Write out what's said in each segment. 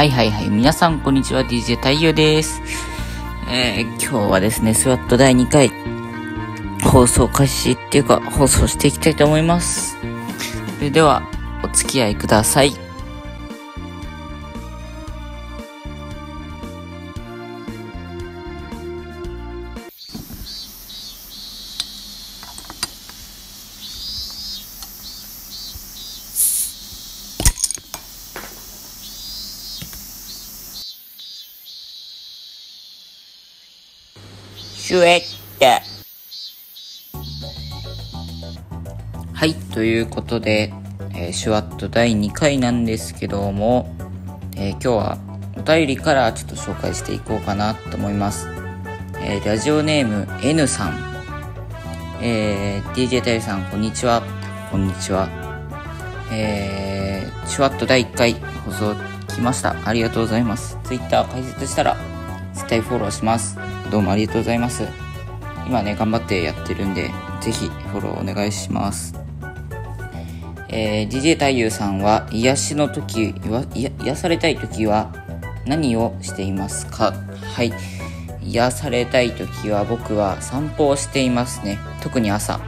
はいはいはい。皆さん、こんにちは。DJ 太陽です。えー、今日はですね、スワット第2回、放送開始っていうか、放送していきたいと思います。それでは、お付き合いください。シュエットはい、ということで、えーシュワット第2回なんですけども、えー今日はお便りからちょっと紹介していこうかなと思います。えーラジオネーム N さん。えー DJ タイルさん、こんにちは。こんにちは。えー、シュワット第1回放送来ました。ありがとうございます。Twitter 開設したら、絶対フォローします。どうもありがとうございます。今ね、頑張ってやってるんで、ぜひフォローお願いします。えー、DJ 太夫さんは癒しの時は、癒されたい時は何をしていますか？はい。癒されたい時は僕は散歩をしていますね。特に朝。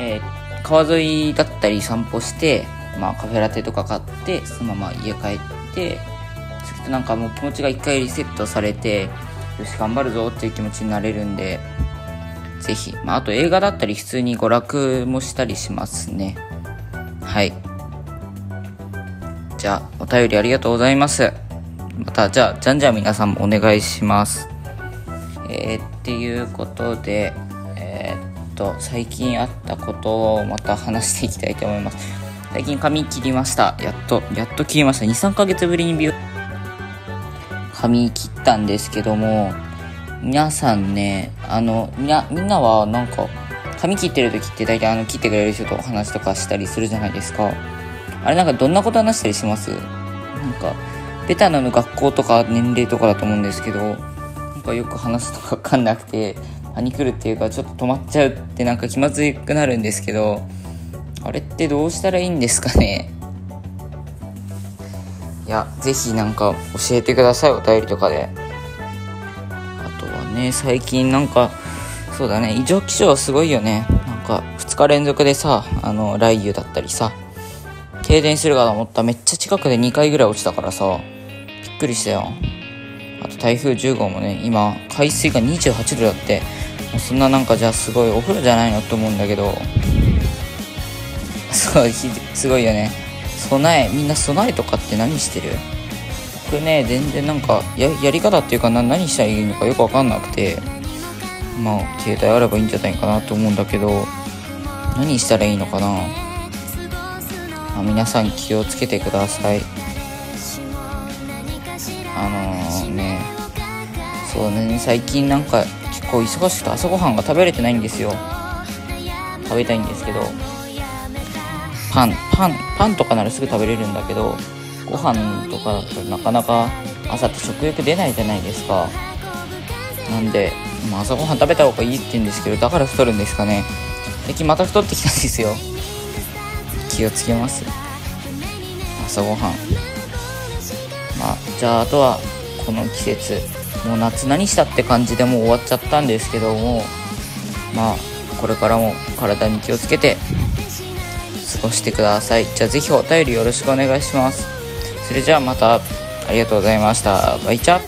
えー川沿いだったり散歩して、まあカフェラテとか買って、そのまま家帰って、するとなんかもう気持ちが一回リセットされて、よし頑張るぞっていう気持ちになれるんで、ぜひ。まああと映画だったり普通に娯楽もしたりしますね。はい。じゃあ、お便りありがとうございます。また、じゃあ、じゃんじゃん皆さんもお願いします。えー、っていうことで、えーっと、最近あったことをまた話していきたいと思います。最近髪切りました。やっと、やっと切りました。2、3ヶ月ぶりに美容、髪切ったんですけども、皆さんね、あの、みな、みんなはなんか、髪切ってる時って大体あの、切ってくれる人とお話とかしたりするじゃないですか。あれなんかどんなこと話したりします？なんか、ベタなの学校とか年齢とかだと思うんですけど、なんかよく話すとかわかんなくて、パニクるっていうかちょっと止まっちゃうってなんか気まずくなるんですけど、あれってどうしたらいいんですかね？いや、ぜひなんか教えてください、お便りとかで。あとはね、最近なんか、そうだね、異常気象すごいよね。なんか、2日連続でさ、あの、雷雨だったりさ、停電するかと思ったらめっちゃ近くで2回ぐらい落ちたからさ、びっくりしたよ。あと台風10号もね、今、海水が28度だって、そんななんかじゃあすごいお風呂じゃないのと思うんだけど、すごい、ひすごいよね。備え、みんな備えとかって何してる？僕ね、全然なんか、や、り方っていうか、何したらいいのかよくわかんなくて、まあ、携帯あればいいんじゃないかなと思うんだけど、何したらいいのかな？まあ、皆さん気をつけてください。あのね、そうね、最近なんか結構忙しくて朝ごはんが食べれてないんですよ。食べたいんですけど、パン、パン、パンとかならすぐ食べれるんだけど、ご飯とかだとなかなか朝って食欲出ないじゃないですか。なんで、ま、朝ごはん食べた方がいいって言うんですけど、だから太るんですかね。最近また太ってきたんですよ。気をつけます。朝ごはん。まあ、じゃああとは、この季節、もう夏何したって感じでもう終わっちゃったんですけども、まあ、これからも体に気をつけて、過ごしてください。じゃあぜひお便りよろしくお願いします。それじゃあまた、ありがとうございました。バイチャ